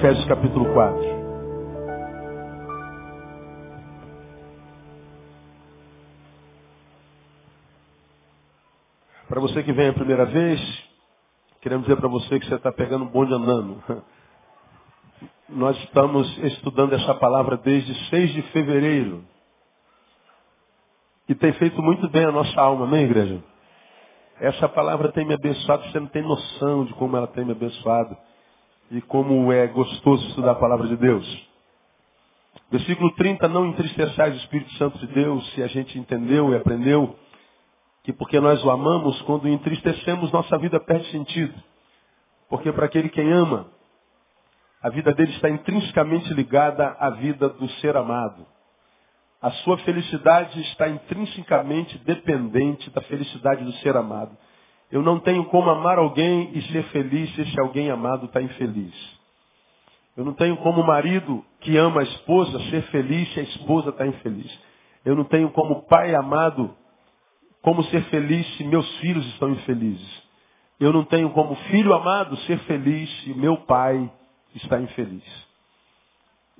Efésios capítulo 4. Para você que vem a primeira vez, queremos dizer para você que você está pegando um bonde andando. Nós estamos estudando essa palavra desde 6 de fevereiro. E tem feito muito bem a nossa alma, amém, igreja? Essa palavra tem me abençoado, você não tem noção de como ela tem me abençoado e como é gostoso estudar a palavra de Deus. Versículo 30, não entristeçais o Espírito Santo de Deus, se a gente entendeu e aprendeu que porque nós o amamos, quando entristecemos, nossa vida perde sentido. Porque para aquele quem ama, a vida dele está intrinsecamente ligada à vida do ser amado. A sua felicidade está intrinsecamente dependente da felicidade do ser amado. Eu não tenho como amar alguém e ser feliz se esse alguém amado está infeliz. Eu não tenho como marido que ama a esposa ser feliz se a esposa está infeliz. Eu não tenho como pai amado como ser feliz se meus filhos estão infelizes. Eu não tenho como filho amado ser feliz se meu pai está infeliz.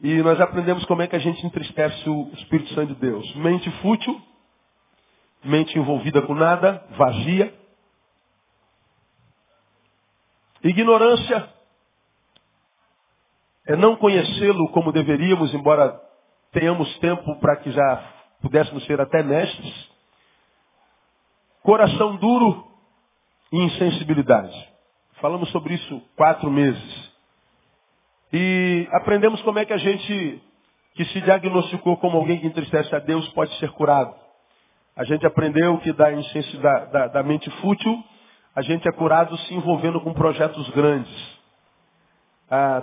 E nós aprendemos como é que a gente entristece o Espírito Santo de Deus. Mente fútil, mente envolvida com nada, vazia. Ignorância é não conhecê-lo como deveríamos, embora tenhamos tempo para que já pudéssemos ser até mestres. Coração duro e insensibilidade. Falamos sobre isso quatro meses. E aprendemos como é que a gente que se diagnosticou como alguém que entristece a Deus pode ser curado. A gente aprendeu que da, da, da, da mente fútil, a gente é curado se envolvendo com projetos grandes.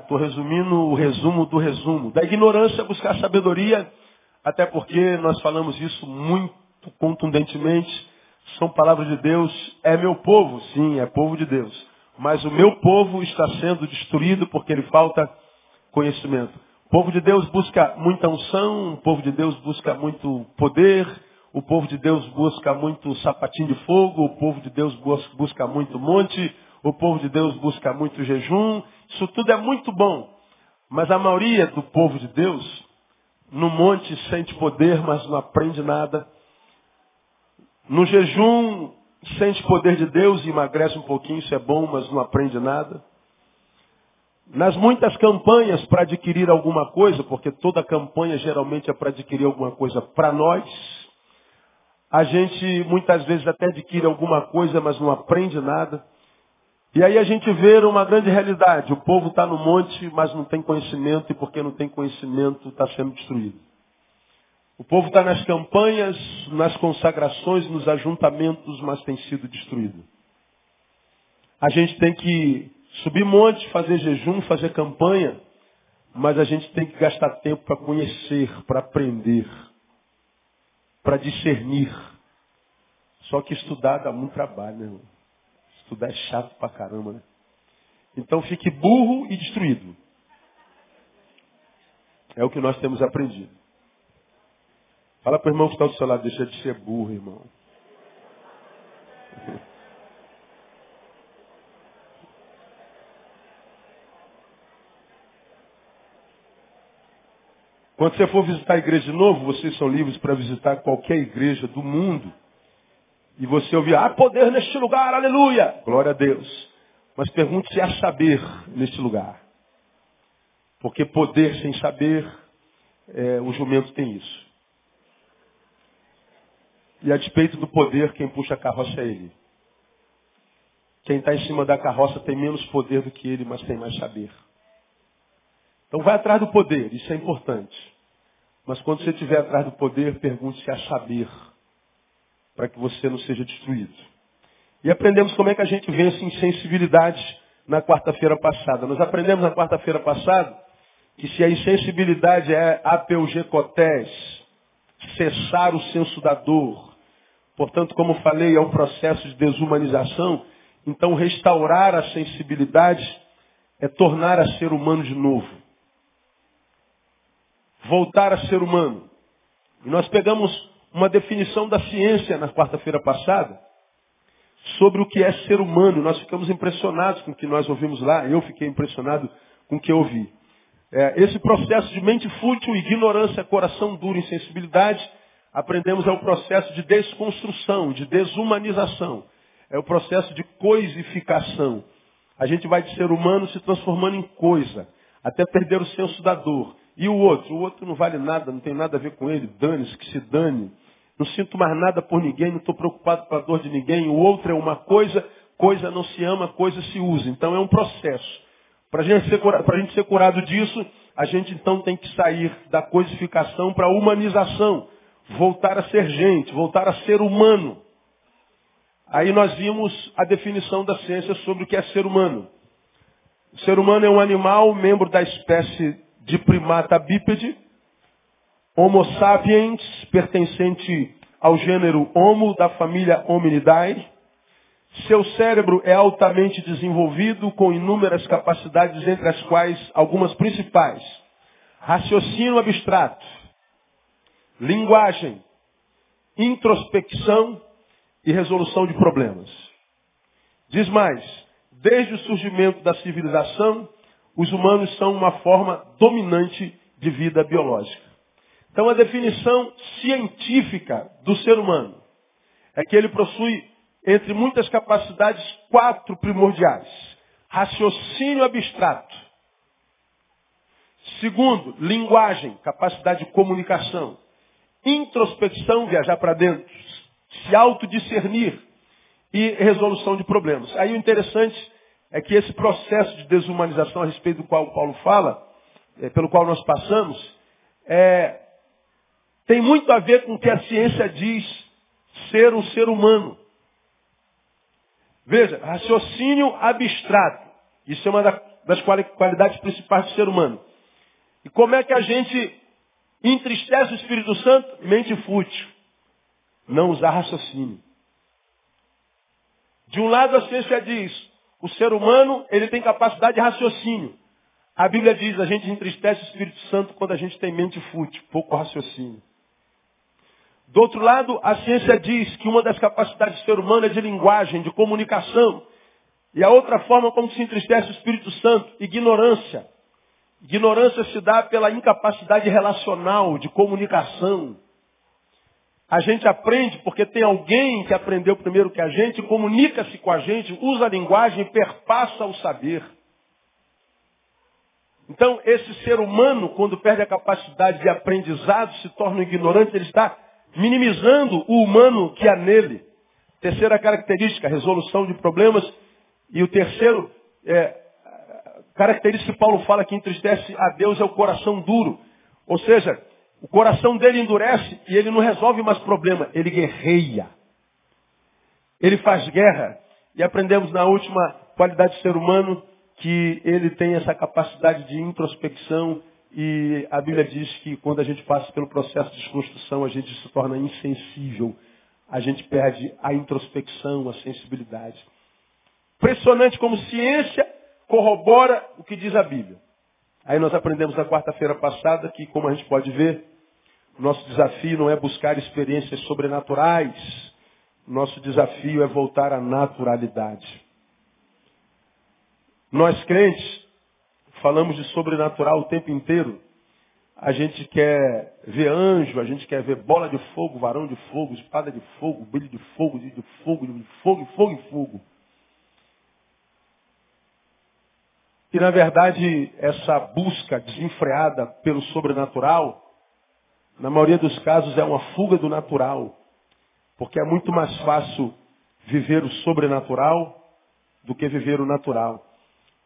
Estou ah, resumindo o resumo do resumo. Da ignorância, buscar sabedoria, até porque nós falamos isso muito contundentemente. São palavras de Deus. É meu povo, sim, é povo de Deus. Mas o meu povo está sendo destruído porque ele falta conhecimento. O povo de Deus busca muita unção, o povo de Deus busca muito poder, o povo de Deus busca muito sapatinho de fogo, o povo de Deus busca muito monte, o povo de Deus busca muito jejum. Isso tudo é muito bom. Mas a maioria do povo de Deus, no monte sente poder, mas não aprende nada. No jejum sente poder de Deus e emagrece um pouquinho, isso é bom, mas não aprende nada. Nas muitas campanhas para adquirir alguma coisa, porque toda campanha geralmente é para adquirir alguma coisa para nós, a gente muitas vezes até adquire alguma coisa, mas não aprende nada. E aí a gente vê uma grande realidade. O povo está no monte, mas não tem conhecimento, e porque não tem conhecimento, está sendo destruído. O povo está nas campanhas, nas consagrações, nos ajuntamentos, mas tem sido destruído. A gente tem que subir monte, fazer jejum, fazer campanha, mas a gente tem que gastar tempo para conhecer, para aprender, para discernir. Só que estudar dá muito trabalho, né? Irmão? Estudar é chato pra caramba, né? Então fique burro e destruído. É o que nós temos aprendido. Fala para o irmão que está do seu lado, deixa de ser burro, irmão. Quando você for visitar a igreja de novo, vocês são livres para visitar qualquer igreja do mundo. E você ouvir, há poder neste lugar, aleluia! Glória a Deus. Mas pergunte se há saber neste lugar. Porque poder sem saber, é, o jumento tem isso. E a despeito do poder, quem puxa a carroça é ele. Quem está em cima da carroça tem menos poder do que ele, mas tem mais saber. Então vai atrás do poder, isso é importante. Mas quando você estiver atrás do poder, pergunte se há saber, para que você não seja destruído. E aprendemos como é que a gente vence insensibilidade na quarta-feira passada. Nós aprendemos na quarta-feira passada que se a insensibilidade é apeugecotés, cessar o senso da dor, Portanto, como falei, é um processo de desumanização. Então, restaurar a sensibilidade é tornar a ser humano de novo. Voltar a ser humano. E nós pegamos uma definição da ciência na quarta-feira passada sobre o que é ser humano. Nós ficamos impressionados com o que nós ouvimos lá. Eu fiquei impressionado com o que eu ouvi. É, esse processo de mente fútil, ignorância, coração duro, insensibilidade, aprendemos é o processo de desconstrução, de desumanização. É o processo de coisificação. A gente vai de ser humano se transformando em coisa, até perder o senso da dor. E o outro? O outro não vale nada, não tem nada a ver com ele, dane-se, que se dane. Não sinto mais nada por ninguém, não estou preocupado com a dor de ninguém. O outro é uma coisa, coisa não se ama, coisa se usa. Então é um processo. Para a gente, ser curado disso, a gente então tem que sair da coisificação para a humanização. Voltar a ser gente, voltar a ser humano. Aí nós vimos a definição da ciência sobre o que é ser humano. O ser humano é um animal, membro da espécie de primata bípede, Homo sapiens, pertencente ao gênero Homo, da família Hominidae. Seu cérebro é altamente desenvolvido, com inúmeras capacidades, entre as quais algumas principais. Raciocínio abstrato, linguagem, introspecção e resolução de problemas. Diz mais, desde o surgimento da civilização, os humanos são uma forma dominante de vida biológica. Então a definição científica do ser humano é que ele possui, entre muitas capacidades, quatro primordiais. Raciocínio abstrato. Segundo, linguagem, capacidade de comunicação. Introspecção, viajar para dentro. Se autodiscernir. E resolução de problemas. Aí o interessante é que esse processo de desumanização a respeito do qual Paulo fala, é, pelo qual nós passamos, é, tem muito a ver com o que a ciência diz ser um ser humano. Veja, raciocínio abstrato. Isso é uma das qualidades principais do ser humano. E como é que a gente entristece o Espírito Santo? Mente fútil. Não usar raciocínio. De um lado a ciência diz, o ser humano, ele tem capacidade de raciocínio. A Bíblia diz, a gente entristece o Espírito Santo quando a gente tem mente fútil, pouco raciocínio. Do outro lado, a ciência diz que uma das capacidades do ser humano é de linguagem, de comunicação. E a outra forma como se entristece o Espírito Santo, ignorância. Ignorância se dá pela incapacidade relacional, de comunicação. A gente aprende porque tem alguém que aprendeu primeiro que a gente, comunica-se com a gente, usa a linguagem e perpassa o saber. Então, esse ser humano, quando perde a capacidade de aprendizado, se torna um ignorante, ele está minimizando o humano que há nele. Terceira característica, resolução de problemas. E o terceiro, é, característica que Paulo fala que entristece a Deus é o coração duro. Ou seja, o coração dele endurece e ele não resolve mais problema, ele guerreia. Ele faz guerra. E aprendemos na última qualidade do ser humano que ele tem essa capacidade de introspecção e a Bíblia diz que quando a gente passa pelo processo de desconstrução, a gente se torna insensível. A gente perde a introspecção, a sensibilidade. Impressionante como ciência corrobora o que diz a Bíblia. Aí nós aprendemos na quarta-feira passada que, como a gente pode ver, nosso desafio não é buscar experiências sobrenaturais. Nosso desafio é voltar à naturalidade. Nós crentes falamos de sobrenatural o tempo inteiro. A gente quer ver anjo, a gente quer ver bola de fogo, varão de fogo, espada de fogo, brilho de fogo, de fogo, de fogo, fogo e fogo. E na verdade, essa busca desenfreada pelo sobrenatural, na maioria dos casos é uma fuga do natural. Porque é muito mais fácil viver o sobrenatural do que viver o natural.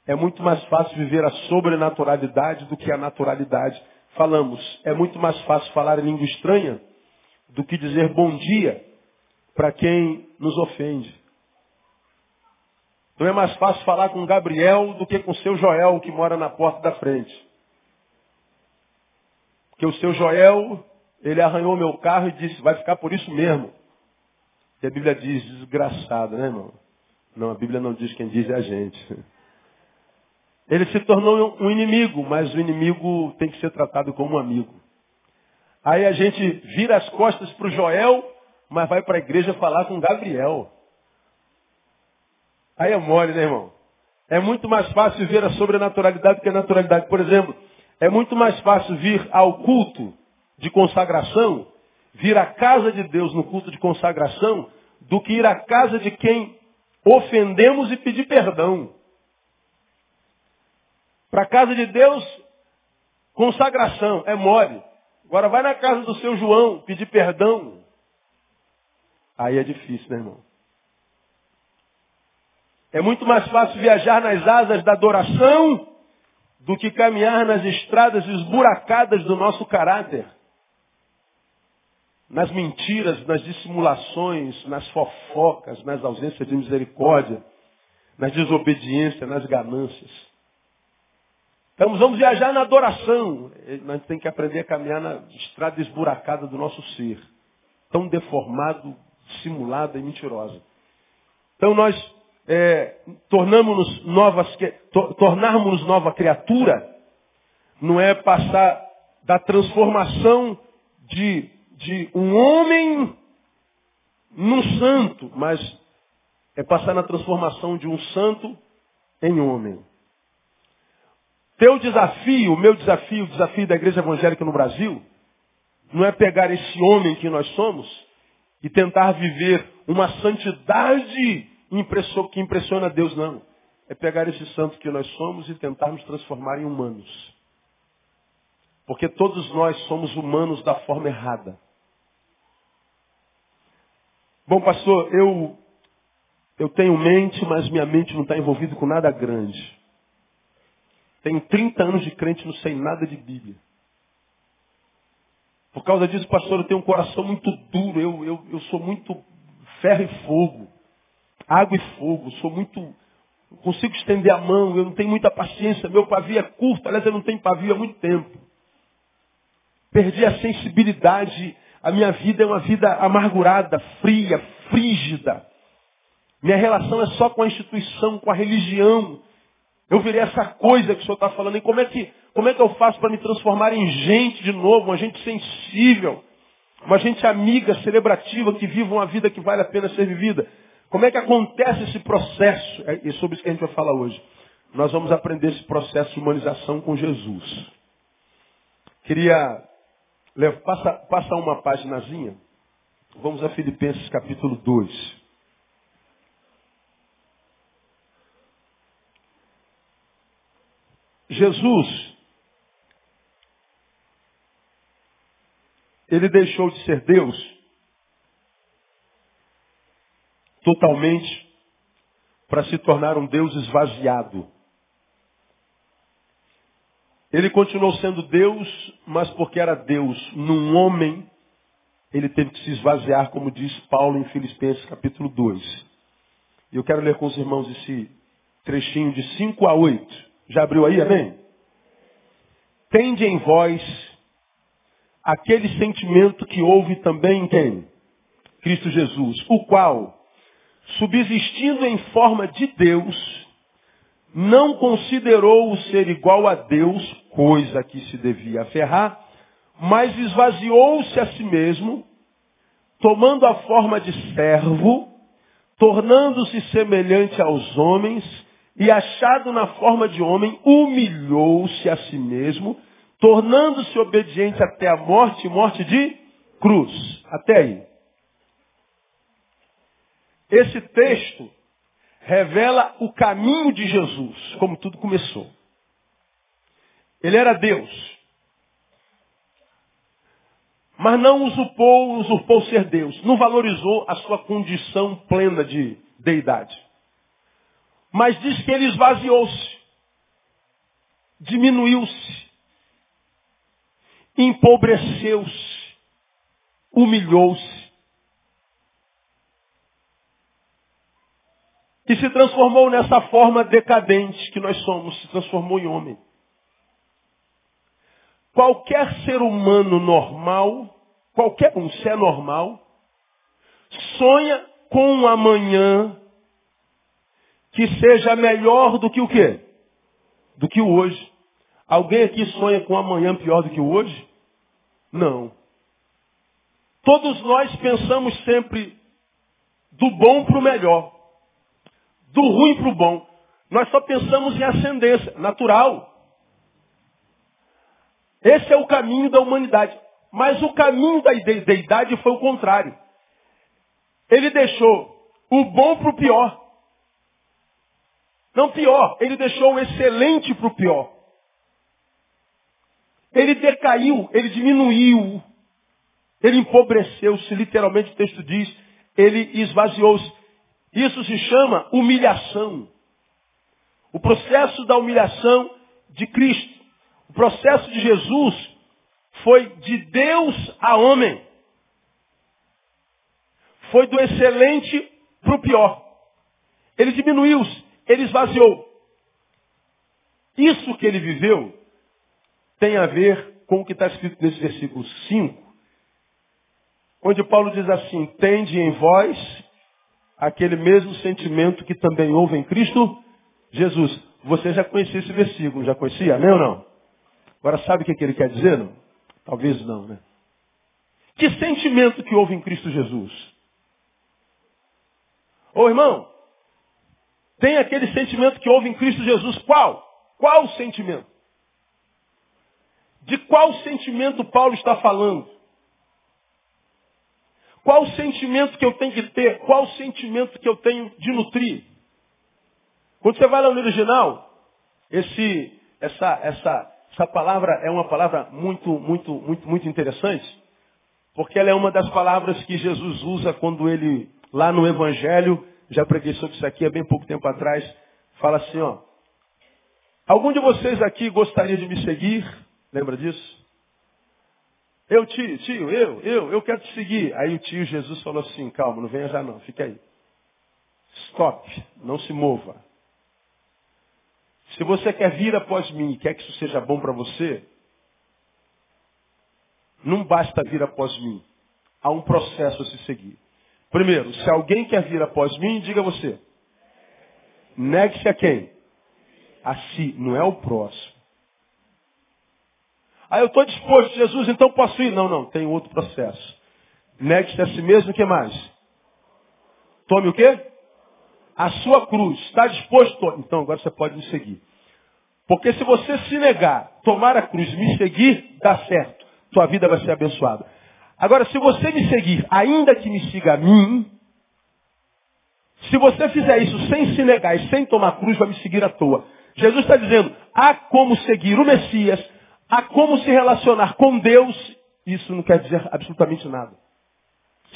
É muito mais fácil viver a sobrenaturalidade do que a naturalidade. Falamos, é muito mais fácil falar em língua estranha do que dizer bom dia para quem nos ofende. Não é mais fácil falar com Gabriel do que com seu Joel que mora na porta da frente. Porque o seu Joel, ele arranhou meu carro e disse, vai ficar por isso mesmo. E a Bíblia diz, desgraçado, né, irmão? Não, a Bíblia não diz quem diz é a gente. Ele se tornou um inimigo, mas o inimigo tem que ser tratado como um amigo. Aí a gente vira as costas para o Joel, mas vai para a igreja falar com Gabriel. Aí é mole, né, irmão? É muito mais fácil ver a sobrenaturalidade do que a naturalidade. Por exemplo, é muito mais fácil vir ao culto de consagração, vir à casa de Deus no culto de consagração, do que ir à casa de quem ofendemos e pedir perdão. Para a casa de Deus, consagração, é mole. Agora vai na casa do seu João pedir perdão. Aí é difícil, né, irmão? É muito mais fácil viajar nas asas da adoração do que caminhar nas estradas esburacadas do nosso caráter. Nas mentiras, nas dissimulações, nas fofocas, nas ausências de misericórdia, nas desobediências, nas ganâncias. Então vamos viajar na adoração. Nós temos que aprender a caminhar na estrada esburacada do nosso ser. Tão deformado, dissimulada e mentirosa. Então nós é, tornamos-nos novas, to, tornarmos nova criatura, não é passar da transformação de, de um homem num santo, mas é passar na transformação de um santo em homem. Teu desafio, o meu desafio, o desafio da igreja evangélica no Brasil, não é pegar esse homem que nós somos e tentar viver uma santidade que impressiona Deus, não. É pegar esse santo que nós somos e tentar nos transformar em humanos. Porque todos nós somos humanos da forma errada. Bom, pastor, eu, eu tenho mente, mas minha mente não está envolvida com nada grande. Tenho 30 anos de crente, não sei nada de Bíblia. Por causa disso, pastor, eu tenho um coração muito duro, eu, eu, eu sou muito ferro e fogo água e fogo. Sou muito. Consigo estender a mão, eu não tenho muita paciência, meu pavio é curto, aliás, eu não tenho pavio há muito tempo. Perdi a sensibilidade, a minha vida é uma vida amargurada, fria, frígida. Minha relação é só com a instituição, com a religião. Eu virei essa coisa que o senhor está falando. E como é que, como é que eu faço para me transformar em gente de novo, uma gente sensível, uma gente amiga, celebrativa, que viva uma vida que vale a pena ser vivida? Como é que acontece esse processo? É, é sobre isso que a gente vai falar hoje. Nós vamos aprender esse processo de humanização com Jesus. Queria passa, passa uma paginazinha. Vamos a Filipenses capítulo 2. Jesus, ele deixou de ser Deus totalmente para se tornar um Deus esvaziado. Ele continuou sendo Deus, mas porque era Deus num homem, ele teve que se esvaziar, como diz Paulo em Filipenses capítulo 2. E eu quero ler com os irmãos esse trechinho de 5 a 8. Já abriu aí, amém? Tende em vós aquele sentimento que houve também em quem? Cristo Jesus, o qual, subsistindo em forma de Deus, não considerou o ser igual a Deus, coisa que se devia aferrar, mas esvaziou-se a si mesmo, tomando a forma de servo, tornando-se semelhante aos homens, e achado na forma de homem, humilhou-se a si mesmo, tornando-se obediente até a morte, morte de cruz. Até aí. Esse texto revela o caminho de Jesus, como tudo começou. Ele era Deus. Mas não usurpou, usurpou ser Deus. Não valorizou a sua condição plena de deidade. Mas diz que ele esvaziou-se. Diminuiu-se. Empobreceu-se. Humilhou-se e se transformou nessa forma decadente que nós somos, se transformou em homem. Qualquer ser humano normal, qualquer um ser normal, sonha com um amanhã que seja melhor do que o quê? Do que o hoje. Alguém aqui sonha com um amanhã pior do que o hoje? Não. Todos nós pensamos sempre do bom para o melhor do ruim para o bom. Nós só pensamos em ascendência, natural. Esse é o caminho da humanidade. Mas o caminho da deidade foi o contrário. Ele deixou o bom para o pior. Não pior, ele deixou o excelente para o pior. Ele decaiu, ele diminuiu, ele empobreceu-se, literalmente o texto diz, ele esvaziou-se. Isso se chama humilhação. O processo da humilhação de Cristo. O processo de Jesus foi de Deus a homem. Foi do excelente para o pior. Ele diminuiu-se, ele esvaziou. Isso que ele viveu tem a ver com o que está escrito nesse versículo 5, onde Paulo diz assim, tende em vós aquele mesmo sentimento que também houve em Cristo Jesus. Você já conhecia esse versículo, já conhecia? Amém ou não? Agora sabe o que, ele quer dizer? Não? Talvez não, né? Que sentimento que houve em Cristo Jesus? Ô irmão, tem aquele sentimento que houve em Cristo Jesus. Qual? Qual sentimento? De qual sentimento Paulo está falando? Qual o sentimento que eu tenho que ter? Qual o sentimento que eu tenho de nutrir? Quando você vai lá no original, esse, essa, essa, essa palavra é uma palavra muito, muito, muito, muito interessante, porque ela é uma das palavras que Jesus usa quando ele, lá no Evangelho, já preguei sobre isso aqui há bem pouco tempo atrás, fala assim, ó. Algum de vocês aqui gostaria de me seguir? Lembra disso? Eu, tio, tio, eu, eu, eu quero te seguir. Aí o tio Jesus falou assim, calma, não venha já não, fica aí. Stop, não se mova. Se você quer vir após mim e quer que isso seja bom para você, não basta vir após mim. Há um processo a se seguir. Primeiro, se alguém quer vir após mim, diga você. Negue-se a quem? A si, não é o próximo. Ah, eu estou disposto, Jesus, então posso ir. Não, não, tem outro processo. Negue-se a si mesmo, o que mais? Tome o quê? A sua cruz. Está disposto? Então agora você pode me seguir. Porque se você se negar, tomar a cruz, me seguir, dá certo. Tua vida vai ser abençoada. Agora, se você me seguir, ainda que me siga a mim, se você fizer isso sem se negar e sem tomar cruz, vai me seguir à toa. Jesus está dizendo, há como seguir o Messias, há como se relacionar com Deus, isso não quer dizer absolutamente nada.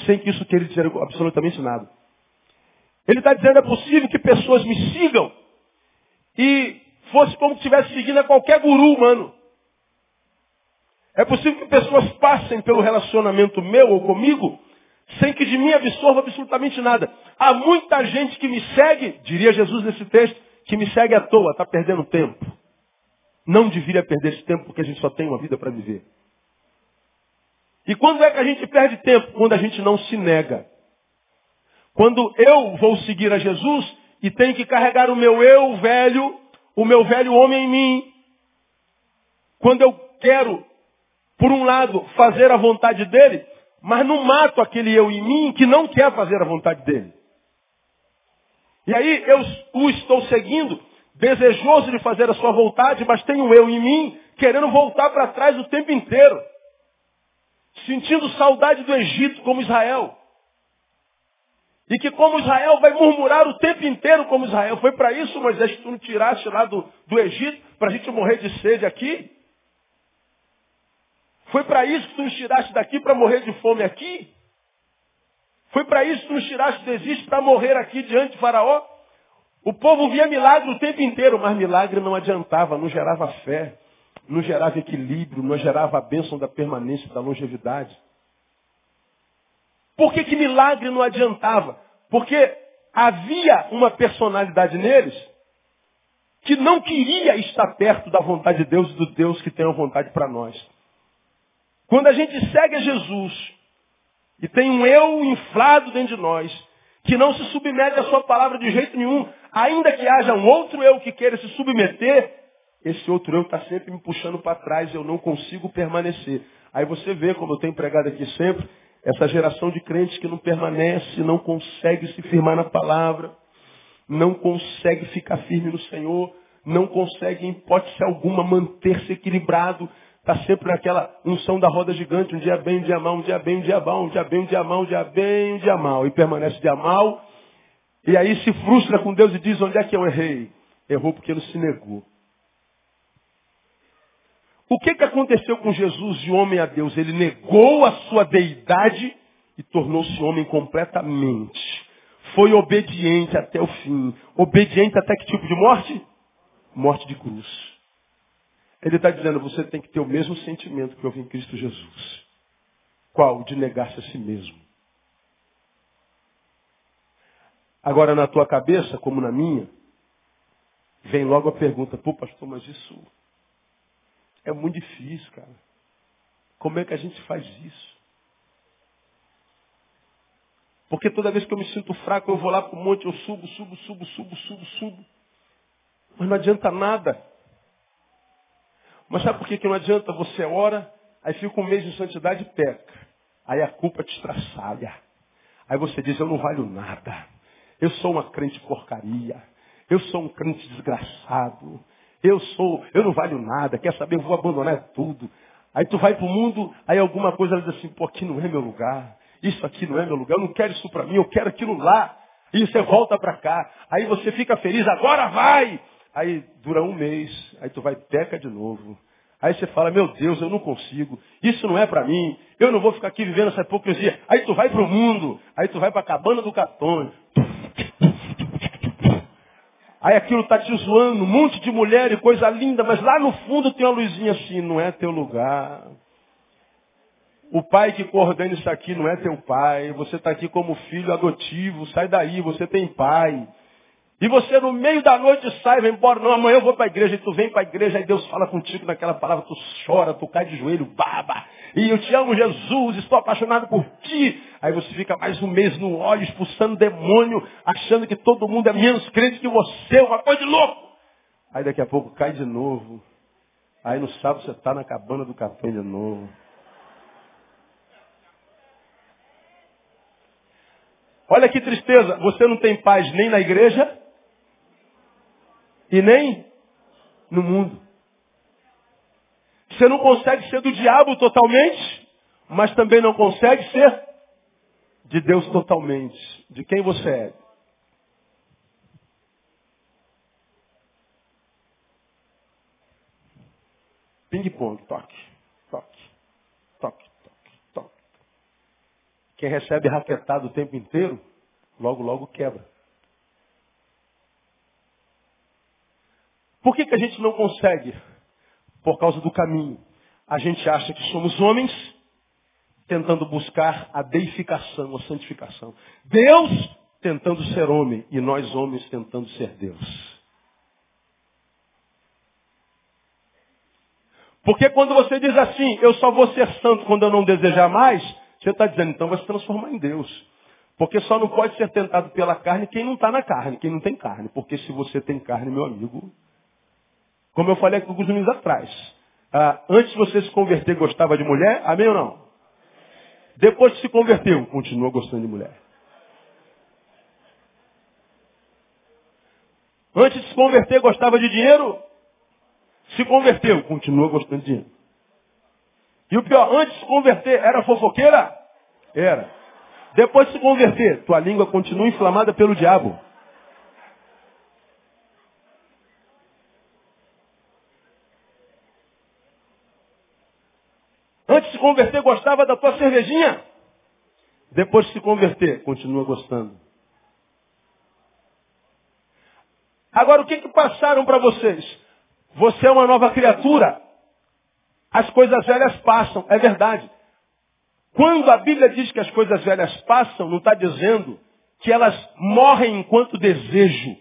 Sem que isso queira dizer absolutamente nada. Ele está dizendo, é possível que pessoas me sigam e fosse como se estivesse seguindo a qualquer guru humano. É possível que pessoas passem pelo relacionamento meu ou comigo sem que de mim absorva absolutamente nada. Há muita gente que me segue, diria Jesus nesse texto, que me segue à toa, está perdendo tempo. Não deveria perder esse tempo porque a gente só tem uma vida para viver. E quando é que a gente perde tempo? Quando a gente não se nega. Quando eu vou seguir a Jesus e tenho que carregar o meu eu velho, o meu velho homem em mim. Quando eu quero por um lado, fazer a vontade dele, mas não mato aquele eu em mim que não quer fazer a vontade dele. E aí eu o estou seguindo, desejoso de fazer a sua vontade, mas tenho eu em mim querendo voltar para trás o tempo inteiro. Sentindo saudade do Egito como Israel. E que como Israel vai murmurar o tempo inteiro como Israel. Foi para isso, Moisés, que tu não tiraste lá do, do Egito, para a gente morrer de sede aqui? Foi para isso que tu nos tiraste daqui para morrer de fome aqui? Foi para isso que tu nos tiraste do Egito para morrer aqui diante de Faraó? O povo via milagre o tempo inteiro, mas milagre não adiantava, não gerava fé, não gerava equilíbrio, não gerava a bênção da permanência, da longevidade. Por que, que milagre não adiantava? Porque havia uma personalidade neles que não queria estar perto da vontade de Deus e do Deus que tem a vontade para nós. Quando a gente segue a Jesus e tem um eu inflado dentro de nós, que não se submete à sua palavra de jeito nenhum, ainda que haja um outro eu que queira se submeter, esse outro eu está sempre me puxando para trás, eu não consigo permanecer. Aí você vê, como eu tenho pregado aqui sempre, essa geração de crentes que não permanece, não consegue se firmar na palavra, não consegue ficar firme no Senhor, não consegue, em hipótese alguma, manter-se equilibrado, está sempre naquela unção da roda gigante, um dia bem, um dia mal, um dia bem, um dia mal, um dia bem, um dia mal, um dia bem, um dia mal, e permanece dia mal, e aí se frustra com Deus e diz, onde é que eu errei? Errou porque não se negou. O que, que aconteceu com Jesus de homem a Deus? Ele negou a sua deidade e tornou-se homem completamente. Foi obediente até o fim. Obediente até que tipo de morte? Morte de cruz. Ele está dizendo, você tem que ter o mesmo sentimento que houve em Cristo Jesus. Qual? De negar-se a si mesmo. Agora, na tua cabeça, como na minha, vem logo a pergunta, pô, pastor, mas isso é muito difícil, cara. Como é que a gente faz isso? Porque toda vez que eu me sinto fraco, eu vou lá para o monte, eu subo, subo, subo, subo, subo, subo. Mas não adianta nada. Mas sabe por que, que não adianta? Você ora, aí fica um mês de santidade e peca. Aí a culpa te estraçalha. Aí você diz, eu não valho nada. Eu sou uma crente porcaria. Eu sou um crente desgraçado. Eu sou, eu não valho nada. Quer saber? Eu vou abandonar tudo. Aí tu vai para o mundo, aí alguma coisa ela diz assim, pô, aqui não é meu lugar. Isso aqui não é meu lugar. Eu não quero isso para mim, eu quero aquilo lá. E você volta para cá. Aí você fica feliz, agora vai! Aí dura um mês, aí tu vai peca de novo. Aí você fala, meu Deus, eu não consigo. Isso não é para mim. Eu não vou ficar aqui vivendo essa hipocrisia. Aí tu vai para o mundo. Aí tu vai para a cabana do Catone. Aí aquilo está te zoando, um monte de mulher e coisa linda, mas lá no fundo tem uma luzinha assim, não é teu lugar. O pai que coordena isso aqui não é teu pai. Você está aqui como filho adotivo, sai daí, você tem pai. E você no meio da noite sai, vai embora, não, amanhã eu vou para a igreja, e tu vem para a igreja, aí Deus fala contigo naquela palavra, tu chora, tu cai de joelho, baba, e eu te amo Jesus, estou apaixonado por ti. Aí você fica mais um mês no óleo, expulsando demônio, achando que todo mundo é menos crente que você, uma coisa de louco. Aí daqui a pouco cai de novo. Aí no sábado você está na cabana do café de novo. Olha que tristeza, você não tem paz nem na igreja e nem no mundo. Você não consegue ser do diabo totalmente, mas também não consegue ser de Deus totalmente. De quem você é? Ping-pong, toque, toque, toque, toque, toque. Quem recebe raquetado o tempo inteiro, logo, logo quebra. Por que, a gente não consegue? Por causa do caminho. A gente acha que somos homens tentando buscar a deificação, a santificação. Deus tentando ser homem e nós homens tentando ser Deus. Porque quando você diz assim, eu só vou ser santo quando eu não desejar mais, você está dizendo, então vai se transformar em Deus. Porque só não pode ser tentado pela carne quem não está na carne, quem não tem carne. Porque se você tem carne, meu amigo, como eu falei alguns minutos atrás. Ah, antes de você se converter, gostava de mulher? Amém ou não? Depois que se converteu, continua gostando de mulher. Antes de se converter, gostava de dinheiro? Se converteu, continua gostando de dinheiro. E o pior, antes de se converter, era fofoqueira? Era. Depois de se converter, tua língua continua inflamada pelo diabo. Antes de se converter, gostava da tua cervejinha. Depois de se converter, continua gostando. Agora, o que, que passaram para vocês? Você é uma nova criatura. As coisas velhas passam, é verdade. Quando a Bíblia diz que as coisas velhas passam, não está dizendo que elas morrem enquanto desejo.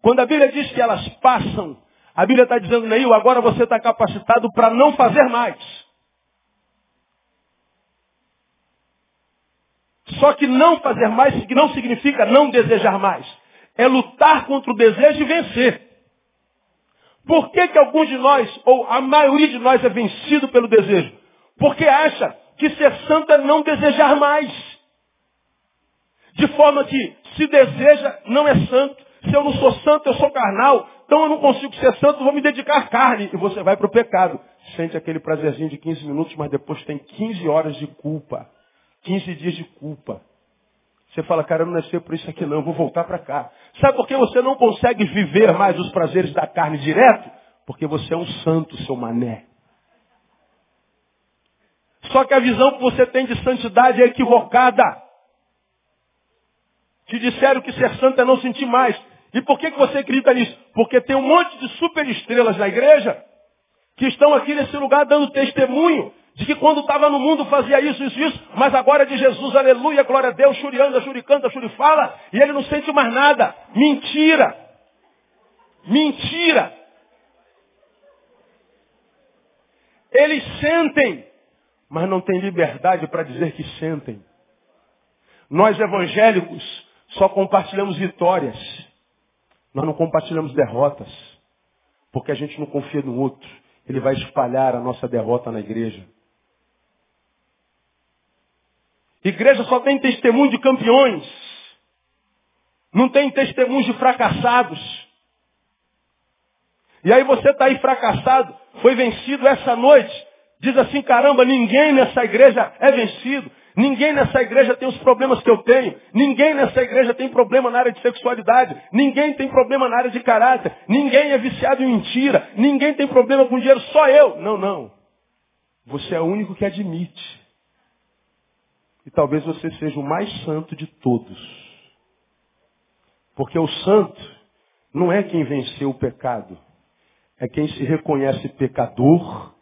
Quando a Bíblia diz que elas passam, a Bíblia está dizendo, Neil, agora você está capacitado para não fazer mais. Só que não fazer mais não significa não desejar mais. É lutar contra o desejo e vencer. Por que, que alguns de nós, ou a maioria de nós, é vencido pelo desejo? Porque acha que ser santo é não desejar mais. De forma que, se deseja, não é santo. Se eu não sou santo, eu sou carnal. Então eu não consigo ser santo, vou me dedicar à carne. E você vai para o pecado. Sente aquele prazerzinho de 15 minutos, mas depois tem 15 horas de culpa. 15 dias de culpa. Você fala, cara, eu não nasci por isso aqui não, vou voltar para cá. Sabe por que você não consegue viver mais os prazeres da carne direto? Porque você é um santo, seu mané. Só que a visão que você tem de santidade é equivocada. Te disseram que ser santo é não sentir mais. E por que, que você acredita nisso? Porque tem um monte de superestrelas na igreja que estão aqui nesse lugar dando testemunho de que quando estava no mundo fazia isso, isso, isso, mas agora de Jesus, aleluia, glória a Deus, churianda, churicanta, churifala, e ele não sente mais nada. Mentira! Mentira! Eles sentem, mas não têm liberdade para dizer que sentem. Nós evangélicos só compartilhamos vitórias. Nós não compartilhamos derrotas. Porque a gente não confia no outro. Ele vai espalhar a nossa derrota na igreja. Igreja só tem testemunho de campeões. Não tem testemunho de fracassados. E aí você está aí fracassado, foi vencido essa noite. Diz assim, caramba, ninguém nessa igreja é vencido. Ninguém nessa igreja tem os problemas que eu tenho. Ninguém nessa igreja tem problema na área de sexualidade. Ninguém tem problema na área de caráter. Ninguém é viciado em mentira. Ninguém tem problema com dinheiro, só eu. Não, não. Você é o único que admite. E talvez você seja o mais santo de todos. Porque o santo não é quem venceu o pecado. É quem se reconhece pecador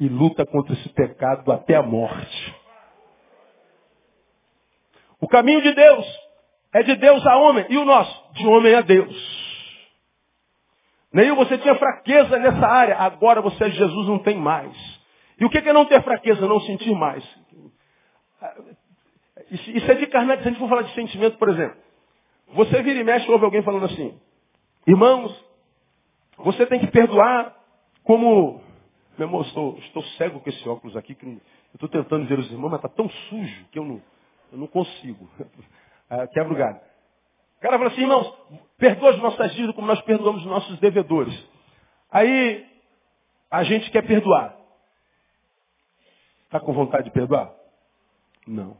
e luta contra esse pecado até a morte. O caminho de Deus é de Deus a homem. E o nosso? De homem a Deus. Neil, você tinha fraqueza nessa área. Agora você é Jesus, não tem mais. E o que é não ter fraqueza? Não sentir mais. Isso é de carnal. Se a gente for falar de sentimento, por exemplo. Você vira e mexe, ouve alguém falando assim. Irmãos, você tem que perdoar como... Meu irmão, estou, estou cego com esse óculos aqui. Que eu estou tentando ver os irmãos, mas está tão sujo que eu não... Eu não consigo. Ah, quebra o galho. O cara fala assim, irmãos, perdoa as nossas dívidas como nós perdoamos os nossos devedores. Aí, a gente quer perdoar. Está com vontade de perdoar? Não.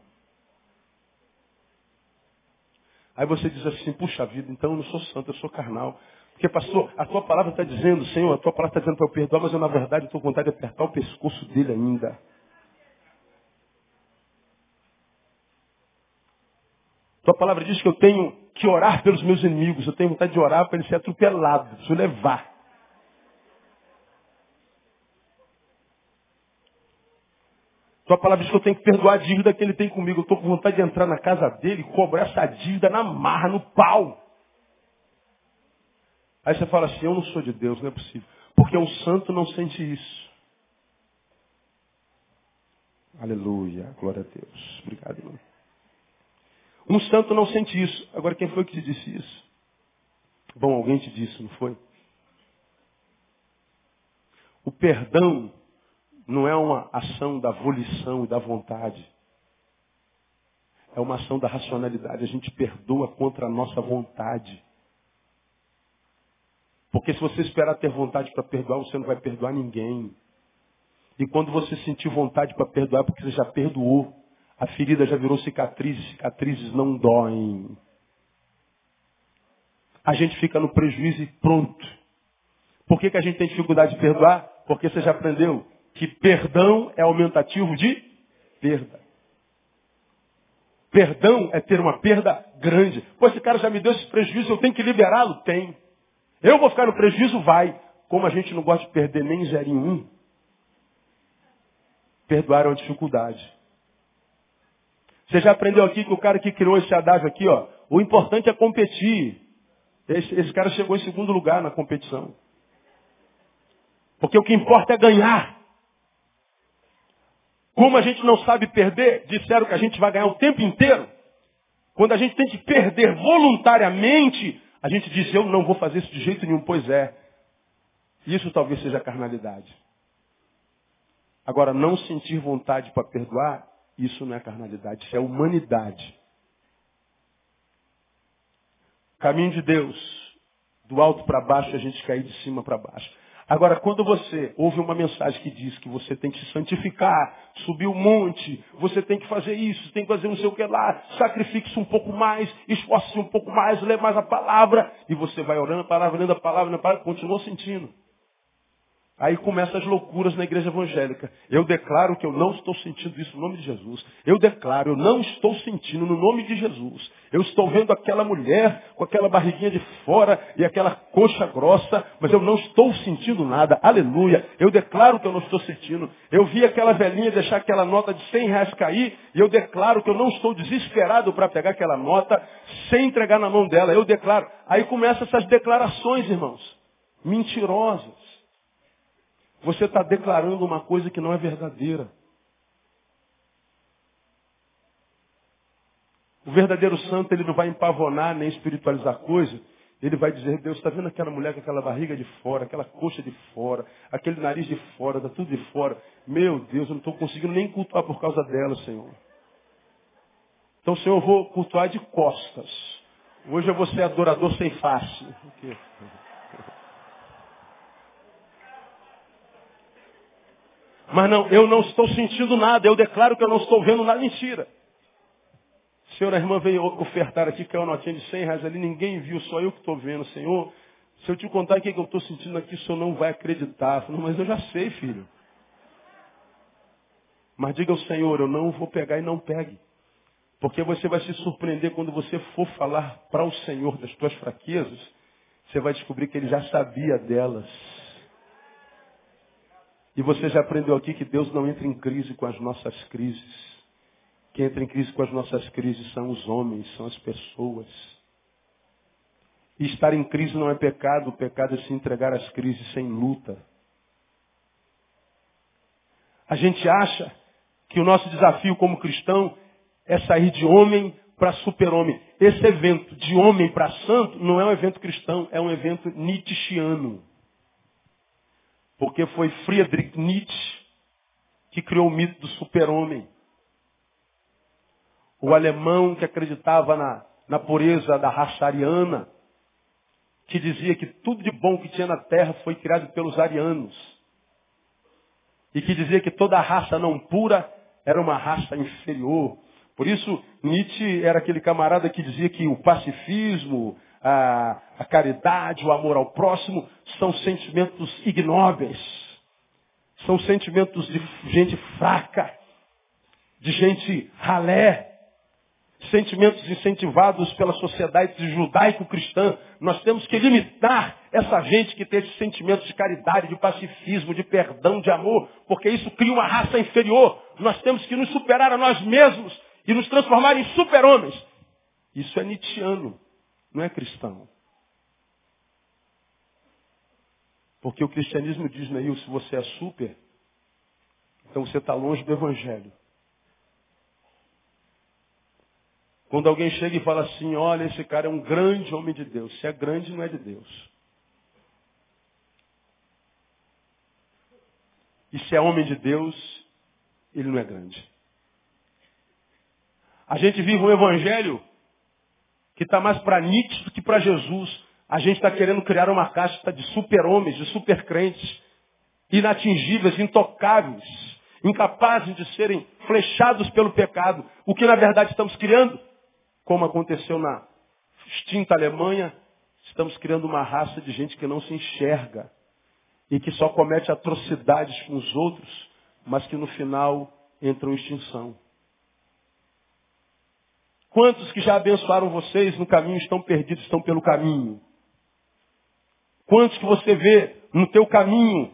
Aí você diz assim, puxa vida, então eu não sou santo, eu sou carnal. Porque, pastor, a tua palavra está dizendo, Senhor, a tua palavra está dizendo para eu perdoar, mas eu, na verdade, estou com vontade de apertar o pescoço dele ainda. Tua palavra diz que eu tenho que orar pelos meus inimigos. Eu tenho vontade de orar para ele ser atropelado, preciso levar. Tua palavra diz que eu tenho que perdoar a dívida que ele tem comigo. Eu estou com vontade de entrar na casa dele e cobrar essa dívida na marra, no pau. Aí você fala assim, eu não sou de Deus, não é possível. Porque um santo não sente isso. Aleluia, glória a Deus. Obrigado, irmão. Um santo não sente isso. Agora, quem foi que te disse isso? Bom, alguém te disse, não foi? O perdão não é uma ação da volição e da vontade. É uma ação da racionalidade. A gente perdoa contra a nossa vontade. Porque se você esperar ter vontade para perdoar, você não vai perdoar ninguém. E quando você sentir vontade para perdoar, é porque você já perdoou. A ferida já virou cicatriz, cicatrizes não doem. A gente fica no prejuízo e pronto. Por que, que a gente tem dificuldade de perdoar? Porque você já aprendeu que perdão é aumentativo de perda. Perdão é ter uma perda grande. Pô, esse cara já me deu esse prejuízo, eu tenho que liberá-lo? Tem. Eu vou ficar no prejuízo? Vai. Como a gente não gosta de perder nem zero em um, perdoar é uma dificuldade. Você já aprendeu aqui que o cara que criou esse adágio aqui, ó, o importante é competir. Esse, esse cara chegou em segundo lugar na competição. Porque o que importa é ganhar. Como a gente não sabe perder, disseram que a gente vai ganhar o tempo inteiro. Quando a gente tem que perder voluntariamente, a gente diz, eu não vou fazer isso de jeito nenhum, pois é. Isso talvez seja carnalidade. Agora, não sentir vontade para perdoar isso não é carnalidade, isso é humanidade. Caminho de Deus, do alto para baixo, a gente cair de cima para baixo. Agora, quando você ouve uma mensagem que diz que você tem que se santificar, subir o monte, você tem que fazer isso, tem que fazer não sei o que lá, sacrifique-se um pouco mais, esforce-se um pouco mais, lê mais a palavra, e você vai orando a palavra, lendo a palavra, a palavra, continua sentindo. Aí começam as loucuras na igreja evangélica. Eu declaro que eu não estou sentindo isso no nome de Jesus. Eu declaro, eu não estou sentindo no nome de Jesus. Eu estou vendo aquela mulher com aquela barriguinha de fora e aquela coxa grossa, mas eu não estou sentindo nada. Aleluia. Eu declaro que eu não estou sentindo. Eu vi aquela velhinha deixar aquela nota de 100 reais cair e eu declaro que eu não estou desesperado para pegar aquela nota sem entregar na mão dela. Eu declaro. Aí começam essas declarações, irmãos. Mentirosas. Você está declarando uma coisa que não é verdadeira. O verdadeiro santo, ele não vai empavonar nem espiritualizar coisa. Ele vai dizer, Deus, está vendo aquela mulher com aquela barriga de fora, aquela coxa de fora, aquele nariz de fora, está tudo de fora. Meu Deus, eu não estou conseguindo nem cultuar por causa dela, Senhor. Então, Senhor, eu vou cultuar de costas. Hoje eu vou ser adorador sem face. Mas não, eu não estou sentindo nada, eu declaro que eu não estou vendo nada. Mentira. Senhor, a irmã veio ofertar aqui, que é uma notinha de 100 reais ali, ninguém viu, só eu que estou vendo. Senhor, se eu te contar o que eu estou sentindo aqui, o senhor não vai acreditar. Falei, mas eu já sei, filho. Mas diga ao Senhor, eu não vou pegar e não pegue. Porque você vai se surpreender quando você for falar para o Senhor das tuas fraquezas, você vai descobrir que Ele já sabia delas. E você já aprendeu aqui que Deus não entra em crise com as nossas crises. Quem entra em crise com as nossas crises são os homens, são as pessoas. E estar em crise não é pecado, o pecado é se entregar às crises sem luta. A gente acha que o nosso desafio como cristão é sair de homem para super-homem. Esse evento de homem para santo não é um evento cristão, é um evento nietzschiano. Porque foi Friedrich Nietzsche que criou o mito do super-homem. O alemão que acreditava na, na pureza da raça ariana, que dizia que tudo de bom que tinha na terra foi criado pelos arianos. E que dizia que toda raça não pura era uma raça inferior. Por isso, Nietzsche era aquele camarada que dizia que o pacifismo, a, a caridade, o amor ao próximo, são sentimentos ignóbeis. São sentimentos de gente fraca, de gente ralé, sentimentos incentivados pela sociedade judaico-cristã. Nós temos que limitar essa gente que tem esses sentimentos de caridade, de pacifismo, de perdão, de amor, porque isso cria uma raça inferior. Nós temos que nos superar a nós mesmos e nos transformar em super-homens. Isso é Nietzscheano não é cristão. Porque o cristianismo diz, Neil, se você é super, então você está longe do evangelho. Quando alguém chega e fala assim, olha, esse cara é um grande homem de Deus. Se é grande, não é de Deus. E se é homem de Deus, ele não é grande. A gente vive um evangelho que está mais para Nietzsche do que para Jesus. A gente está querendo criar uma casta de super-homens, de super-crentes, inatingíveis, intocáveis, incapazes de serem flechados pelo pecado. O que na verdade estamos criando, como aconteceu na extinta Alemanha, estamos criando uma raça de gente que não se enxerga e que só comete atrocidades com os outros, mas que no final entram em extinção. Quantos que já abençoaram vocês no caminho estão perdidos, estão pelo caminho? Quantos que você vê no teu caminho,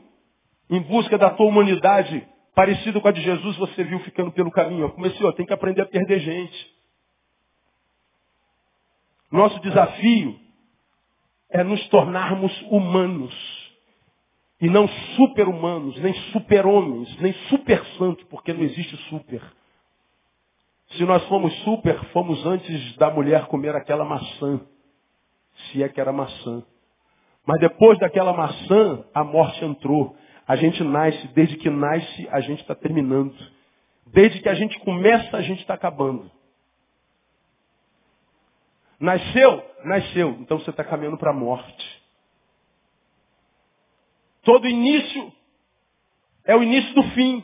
em busca da tua humanidade, parecido com a de Jesus, você viu ficando pelo caminho? Eu comecei, ó, tem que aprender a perder gente. Nosso desafio é nos tornarmos humanos. E não super-humanos, nem super-homens, nem super-santos, porque não existe super. Se nós fomos super, fomos antes da mulher comer aquela maçã. Se é que era maçã. Mas depois daquela maçã, a morte entrou. A gente nasce, desde que nasce, a gente está terminando. Desde que a gente começa, a gente está acabando. Nasceu? Nasceu. Então você está caminhando para a morte. Todo início é o início do fim.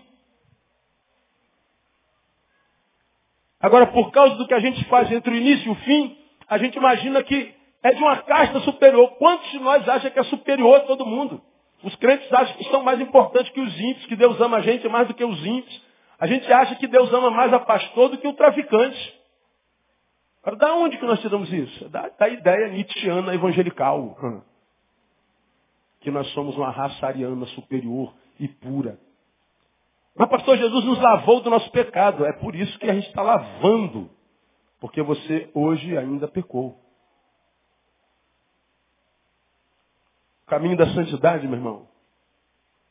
Agora, por causa do que a gente faz entre o início e o fim, a gente imagina que é de uma casta superior. Quantos de nós acham que é superior a todo mundo? Os crentes acham que são mais importantes que os ímpios, que Deus ama a gente mais do que os ímpios. A gente acha que Deus ama mais a pastor do que o traficante. Agora, da onde que nós tiramos isso? Da, da ideia nietzschiana evangelical. Que nós somos uma raça ariana superior e pura. Mas pastor Jesus nos lavou do nosso pecado. É por isso que a gente está lavando. Porque você hoje ainda pecou. O caminho da santidade, meu irmão,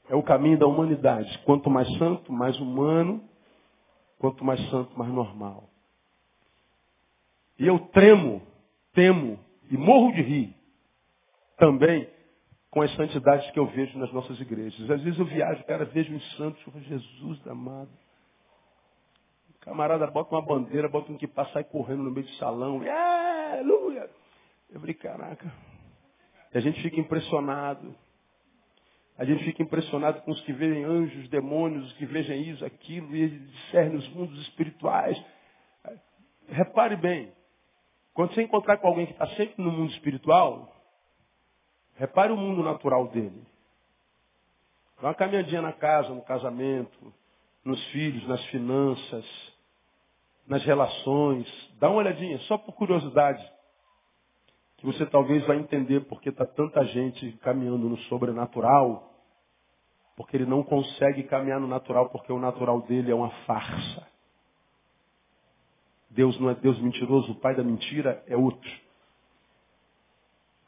é o caminho da humanidade. Quanto mais santo, mais humano. Quanto mais santo, mais normal. E eu tremo, temo e morro de rir também com as santidades que eu vejo nas nossas igrejas. Às vezes eu viajo, cara, vejo uns santos, eu falo, Jesus amado. O camarada bota uma bandeira, bota um que passa, sai correndo no meio do salão. Aleluia! Eu falei, caraca. E a gente fica impressionado. A gente fica impressionado com os que veem anjos, demônios, os que vejam isso, aquilo, e discernem os mundos espirituais. Repare bem, quando você encontrar com alguém que está sempre no mundo espiritual, repare o mundo natural dele. Dá uma caminhadinha na casa, no casamento, nos filhos, nas finanças, nas relações. Dá uma olhadinha, só por curiosidade. Que você talvez vai entender porque está tanta gente caminhando no sobrenatural. Porque ele não consegue caminhar no natural, porque o natural dele é uma farsa. Deus não é Deus mentiroso, o pai da mentira é outro.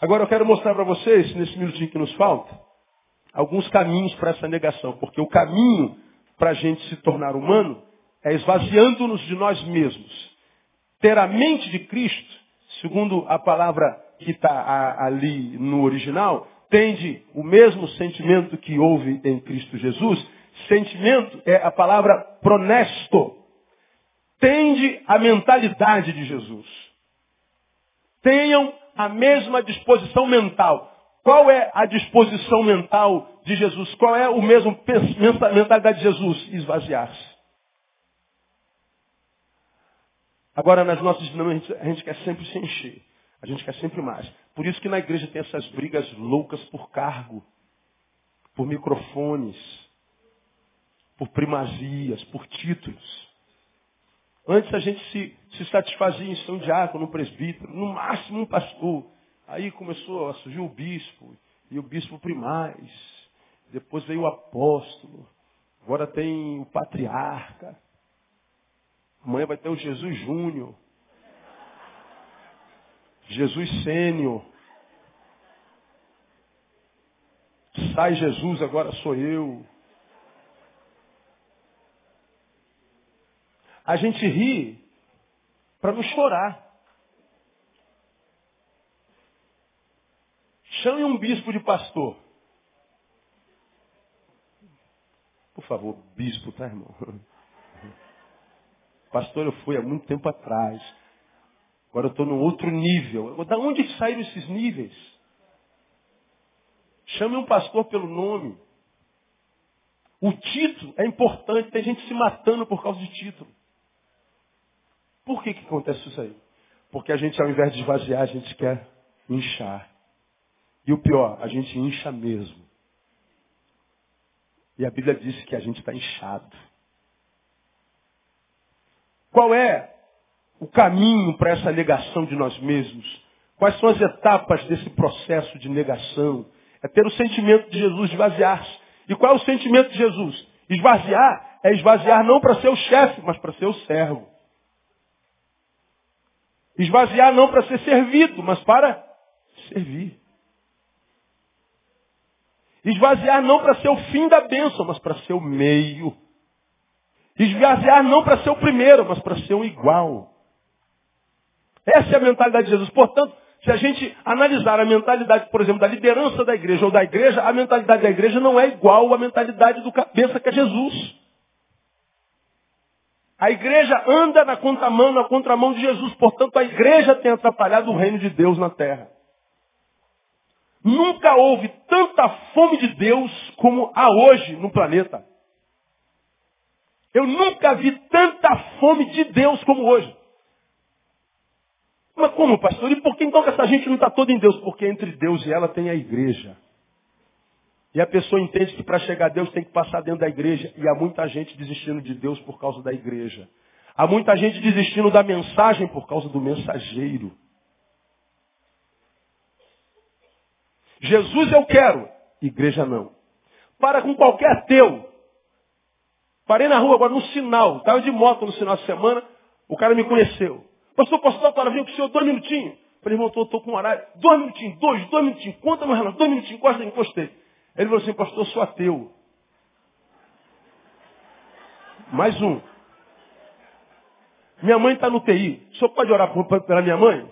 Agora eu quero mostrar para vocês, nesse minutinho que nos falta, alguns caminhos para essa negação. Porque o caminho para a gente se tornar humano é esvaziando-nos de nós mesmos. Ter a mente de Cristo, segundo a palavra que está ali no original, tende o mesmo sentimento que houve em Cristo Jesus. Sentimento é a palavra pronesto, tende a mentalidade de Jesus. Tenham a mesma disposição mental. Qual é a disposição mental de Jesus? Qual é o mesmo mentalidade de Jesus? Esvaziar-se. Agora, nas nossas dinâmicas, a gente quer sempre se encher. A gente quer sempre mais. Por isso que na igreja tem essas brigas loucas por cargo, por microfones, por primazias, por títulos. Antes a gente se, se satisfazia em ser um diácono, um presbítero, no máximo um pastor. Aí começou a surgir o bispo, e o bispo primaz. Depois veio o apóstolo. Agora tem o patriarca. Amanhã vai ter o Jesus Júnior. Jesus Sênior. Sai Jesus, agora sou eu. A gente ri para não chorar. Chame um bispo de pastor. Por favor, bispo, tá, irmão? Pastor, eu fui há muito tempo atrás. Agora eu estou num outro nível. Da onde saíram esses níveis? Chame um pastor pelo nome. O título é importante, tem gente se matando por causa de título. Por que, que acontece isso aí? Porque a gente, ao invés de esvaziar, a gente quer inchar. E o pior, a gente incha mesmo. E a Bíblia diz que a gente está inchado. Qual é o caminho para essa negação de nós mesmos? Quais são as etapas desse processo de negação? É ter o sentimento de Jesus esvaziar-se. E qual é o sentimento de Jesus? Esvaziar é esvaziar não para ser o chefe, mas para ser o servo. Esvaziar não para ser servido, mas para servir. Esvaziar não para ser o fim da bênção, mas para ser o meio. Esvaziar não para ser o primeiro, mas para ser o igual. Essa é a mentalidade de Jesus. Portanto, se a gente analisar a mentalidade, por exemplo, da liderança da igreja ou da igreja, a mentalidade da igreja não é igual à mentalidade do cabeça que é Jesus. A igreja anda na contramão, na contramão de Jesus. Portanto, a igreja tem atrapalhado o reino de Deus na terra. Nunca houve tanta fome de Deus como há hoje no planeta. Eu nunca vi tanta fome de Deus como hoje. Mas como, pastor? E por que então que essa gente não está toda em Deus? Porque entre Deus e ela tem a igreja. E a pessoa entende que para chegar a Deus tem que passar dentro da igreja. E há muita gente desistindo de Deus por causa da igreja. Há muita gente desistindo da mensagem por causa do mensageiro. Jesus eu quero, igreja não. Para com qualquer teu. Parei na rua agora no sinal, estava de moto no final de semana, o cara me conheceu. Pastor, posso dar uma palavrinha para o senhor? Dois minutinhos. Falei, irmão, estou com um horário. Dois minutinhos, dois, dois minutinhos. Conta no relógio, dois minutinhos, encosta, encostei. Ele falou assim, pastor, sou ateu. Mais um. Minha mãe está no TI. O senhor pode orar por, pela minha mãe?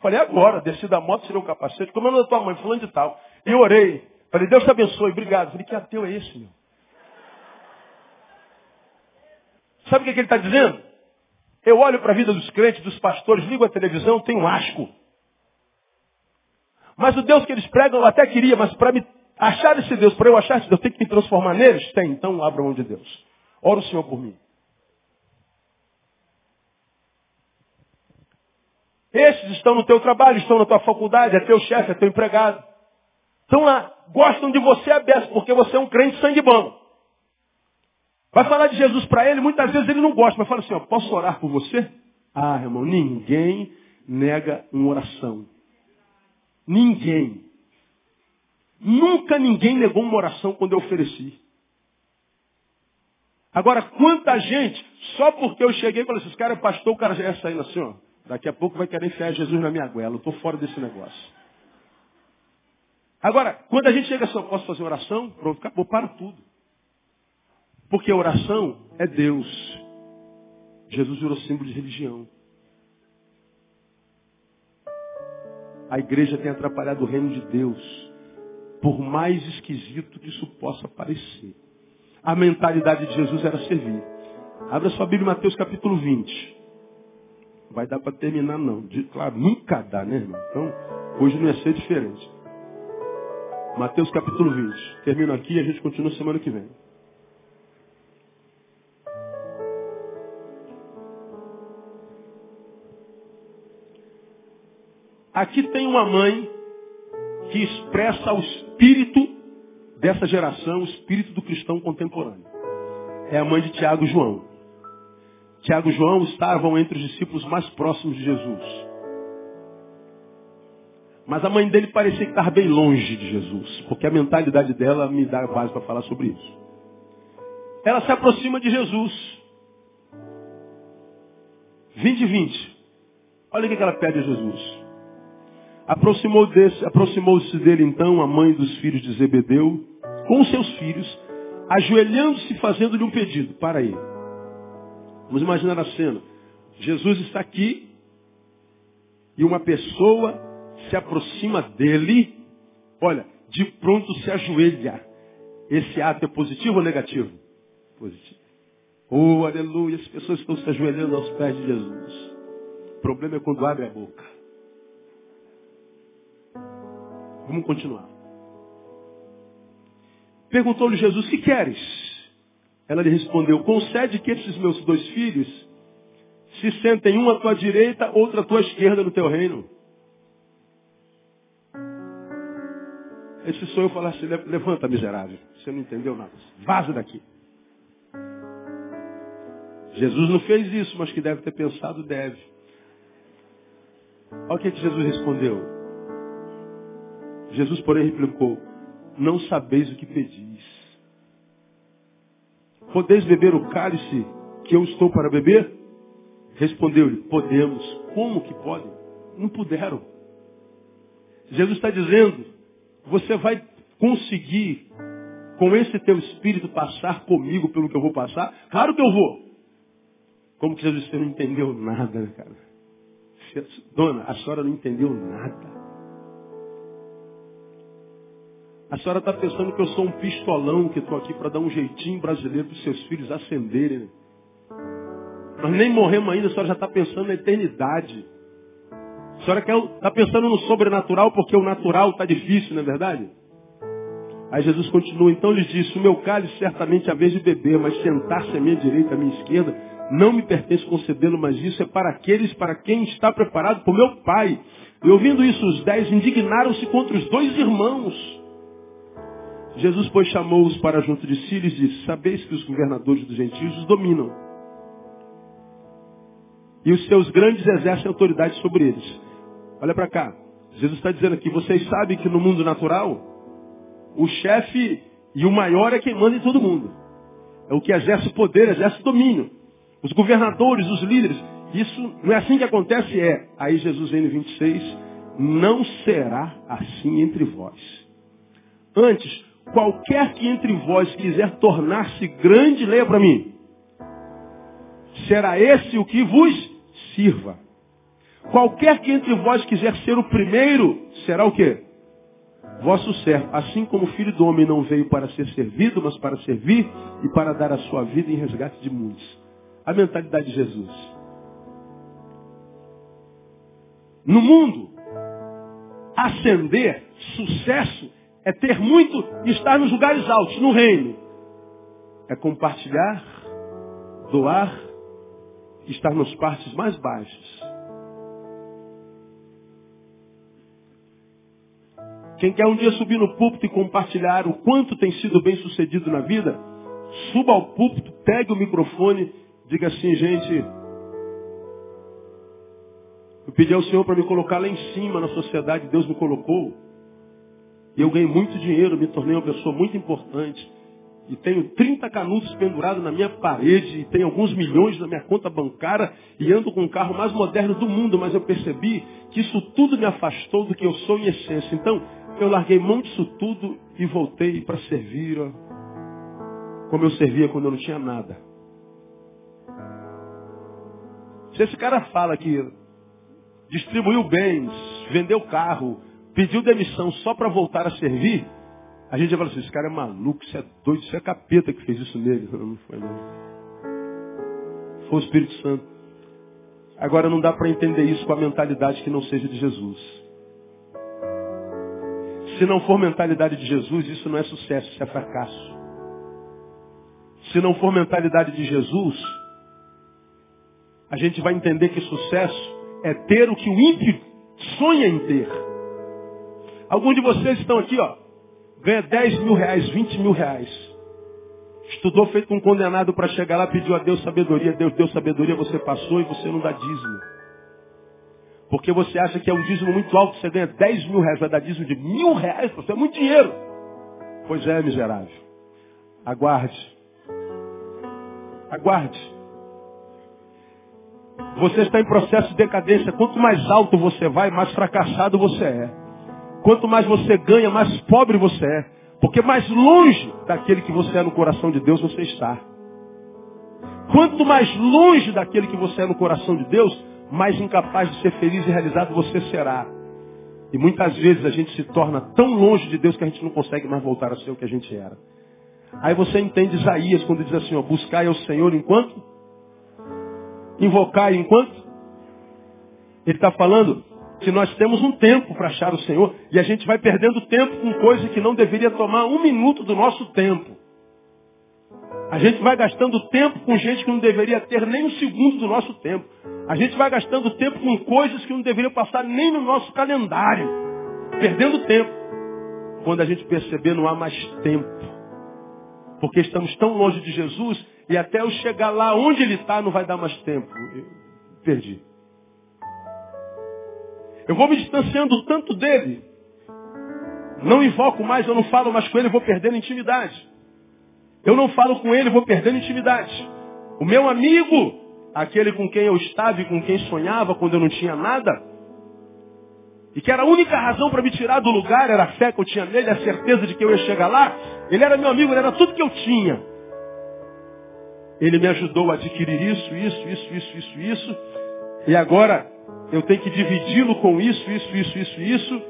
Falei, agora, desci da moto, tirei o capacete. Como é da tua mãe? Fulano de tal. E eu orei. Falei, Deus te abençoe, obrigado. Falei, que ateu é esse, meu? Sabe o que, que ele está dizendo? Eu olho para a vida dos crentes, dos pastores, ligo a televisão, tenho asco. Mas o Deus que eles pregam eu até queria, mas para me achar esse Deus, para eu achar esse Deus, tem que me transformar neles? Tem, então abra mão de Deus. Ora o Senhor por mim. Esses estão no teu trabalho, estão na tua faculdade, é teu chefe, é teu empregado. Estão lá, gostam de você aberto, porque você é um crente sangue bom. Vai falar de Jesus para ele, muitas vezes ele não gosta, mas fala assim, ó, posso orar por você? Ah, irmão, ninguém nega uma oração. Ninguém. Nunca ninguém negou uma oração quando eu ofereci. Agora, quanta gente, só porque eu cheguei e falei assim, esse cara é pastor, o cara já ia saindo assim, ó. Daqui a pouco vai querer enfiar Jesus na minha goela. Eu estou fora desse negócio. Agora, quando a gente chega assim, eu posso fazer oração? Pronto, acabou, para tudo. Porque a oração é Deus. Jesus virou símbolo de religião. A igreja tem atrapalhado o reino de Deus. Por mais esquisito que isso possa parecer. A mentalidade de Jesus era servir. Abra sua Bíblia em Mateus capítulo 20 vai dar para terminar, não. De, claro, nunca dá, né, irmão? Então, hoje não ia ser diferente. Mateus capítulo 20. Termino aqui e a gente continua semana que vem. Aqui tem uma mãe que expressa o espírito dessa geração, o espírito do cristão contemporâneo. É a mãe de Tiago e João. Tiago e João estavam entre os discípulos mais próximos de Jesus. Mas a mãe dele parecia que estava bem longe de Jesus, porque a mentalidade dela me dá base para falar sobre isso. Ela se aproxima de Jesus. 20 e 20. Olha o que ela pede a Jesus. Aproximou-se aproximou dele então a mãe dos filhos de Zebedeu, com seus filhos, ajoelhando-se fazendo-lhe um pedido. Para aí. Vamos imaginar a cena. Jesus está aqui e uma pessoa se aproxima dele. Olha, de pronto se ajoelha. Esse ato é positivo ou negativo? Positivo. Oh, aleluia, as pessoas estão se ajoelhando aos pés de Jesus. O problema é quando abre a boca. Vamos continuar. Perguntou-lhe Jesus, que queres? Ela lhe respondeu, concede que esses meus dois filhos se sentem um à tua direita, outro à tua esquerda no teu reino. Esse sou eu falasse, levanta miserável. Você não entendeu nada. Vaza daqui. Jesus não fez isso, mas que deve ter pensado, deve. Olha o que Jesus respondeu. Jesus, porém, replicou, não sabeis o que pedis. Podeis beber o cálice que eu estou para beber? Respondeu-lhe, podemos. Como que podem? Não puderam. Jesus está dizendo, você vai conseguir com esse teu espírito passar comigo pelo que eu vou passar? Claro que eu vou. Como que Jesus você não entendeu nada, né, cara? Dona, a senhora não entendeu nada. A senhora está pensando que eu sou um pistolão que estou aqui para dar um jeitinho brasileiro para os seus filhos acenderem. Nós nem morremos ainda, a senhora já está pensando na eternidade. A senhora está pensando no sobrenatural porque o natural está difícil, não é verdade? Aí Jesus continua, então lhes disse, o meu cálice certamente é a vez de beber, mas sentar-se à minha direita, à minha esquerda, não me pertence concedê-lo, mas isso é para aqueles para quem está preparado por meu Pai. E ouvindo isso, os dez indignaram-se contra os dois irmãos. Jesus, pois, chamou-os para junto de si e disse, sabeis que os governadores dos gentios os dominam. E os seus grandes exercem autoridade sobre eles. Olha para cá. Jesus está dizendo aqui, vocês sabem que no mundo natural, o chefe e o maior é quem manda em todo mundo. É o que exerce poder, exerce domínio. Os governadores, os líderes. Isso não é assim que acontece, é. Aí Jesus vem no 26, não será assim entre vós. Antes, qualquer que entre vós quiser tornar-se grande, leia para mim. Será esse o que vos sirva. Qualquer que entre vós quiser ser o primeiro, será o quê? Vosso servo. Assim como o filho do homem não veio para ser servido, mas para servir e para dar a sua vida em resgate de muitos. A mentalidade de Jesus. No mundo, ascender, sucesso, é ter muito e estar nos lugares altos, no reino. É compartilhar, doar, estar nas partes mais baixas. Quem quer um dia subir no púlpito e compartilhar o quanto tem sido bem sucedido na vida, suba ao púlpito, pegue o microfone, diga assim, gente, eu pedi ao Senhor para me colocar lá em cima na sociedade, Deus me colocou. E eu ganhei muito dinheiro, me tornei uma pessoa muito importante. E tenho 30 canudos pendurados na minha parede, e tenho alguns milhões na minha conta bancária, e ando com o carro mais moderno do mundo, mas eu percebi que isso tudo me afastou do que eu sou em essência. Então, eu larguei mão disso tudo e voltei para servir, como eu servia quando eu não tinha nada. Se esse cara fala que distribuiu bens, vendeu carro, pediu demissão só para voltar a servir, a gente já fala assim, esse cara é maluco, isso é doido, isso é capeta que fez isso nele. Não foi não. Foi o Espírito Santo. Agora não dá para entender isso com a mentalidade que não seja de Jesus. Se não for mentalidade de Jesus, isso não é sucesso, isso é fracasso. Se não for mentalidade de Jesus, a gente vai entender que sucesso é ter o que o ímpio sonha em ter. Alguns de vocês estão aqui, ó, ganha 10 mil reais, 20 mil reais. Estudou feito um condenado para chegar lá, pediu a Deus sabedoria, Deus deu sabedoria, você passou e você não dá dízimo. Porque você acha que é um dízimo muito alto, você ganha 10 mil reais, vai dar dízimo de mil reais, você é muito dinheiro. Pois é, miserável. Aguarde. Aguarde. Você está em processo de decadência. Quanto mais alto você vai, mais fracassado você é. Quanto mais você ganha, mais pobre você é. Porque mais longe daquele que você é no coração de Deus você está. Quanto mais longe daquele que você é no coração de Deus, mais incapaz de ser feliz e realizado você será. E muitas vezes a gente se torna tão longe de Deus que a gente não consegue mais voltar a ser o que a gente era. Aí você entende Isaías quando diz assim, ó, buscai ao Senhor enquanto? Invocai enquanto? Ele está falando que nós temos um tempo para achar o Senhor e a gente vai perdendo tempo com coisa que não deveria tomar um minuto do nosso tempo. A gente vai gastando tempo com gente que não deveria ter nem um segundo do nosso tempo. A gente vai gastando tempo com coisas que não deveriam passar nem no nosso calendário. Perdendo tempo. Quando a gente perceber não há mais tempo. Porque estamos tão longe de Jesus e até eu chegar lá onde ele está não vai dar mais tempo. Eu perdi. Eu vou me distanciando tanto dele. Não invoco mais, eu não falo mais com ele, vou perdendo intimidade. Eu não falo com ele, vou perdendo intimidade. O meu amigo, aquele com quem eu estava e com quem sonhava quando eu não tinha nada, e que era a única razão para me tirar do lugar, era a fé que eu tinha nele, a certeza de que eu ia chegar lá, ele era meu amigo, ele era tudo que eu tinha. Ele me ajudou a adquirir isso, isso, isso, isso, isso, isso, e agora eu tenho que dividi-lo com isso, isso, isso, isso, isso,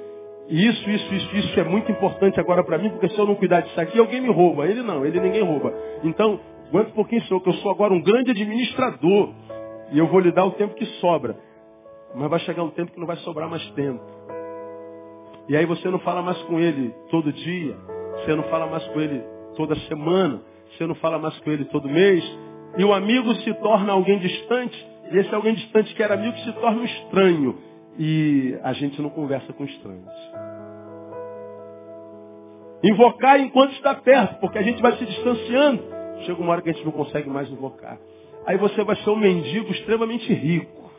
e isso, isso, isso, isso é muito importante agora para mim, porque se eu não cuidar disso aqui, alguém me rouba. Ele não, ele ninguém rouba. Então, aguenta um pouquinho, senhor, que eu sou agora um grande administrador. E eu vou lhe dar o tempo que sobra. Mas vai chegar um tempo que não vai sobrar mais tempo. E aí você não fala mais com ele todo dia. Você não fala mais com ele toda semana. Você não fala mais com ele todo mês. E o amigo se torna alguém distante. E esse alguém distante que era amigo se torna um estranho. E a gente não conversa com estranhos. Invocar enquanto está perto, porque a gente vai se distanciando. Chega uma hora que a gente não consegue mais invocar. Aí você vai ser um mendigo extremamente rico.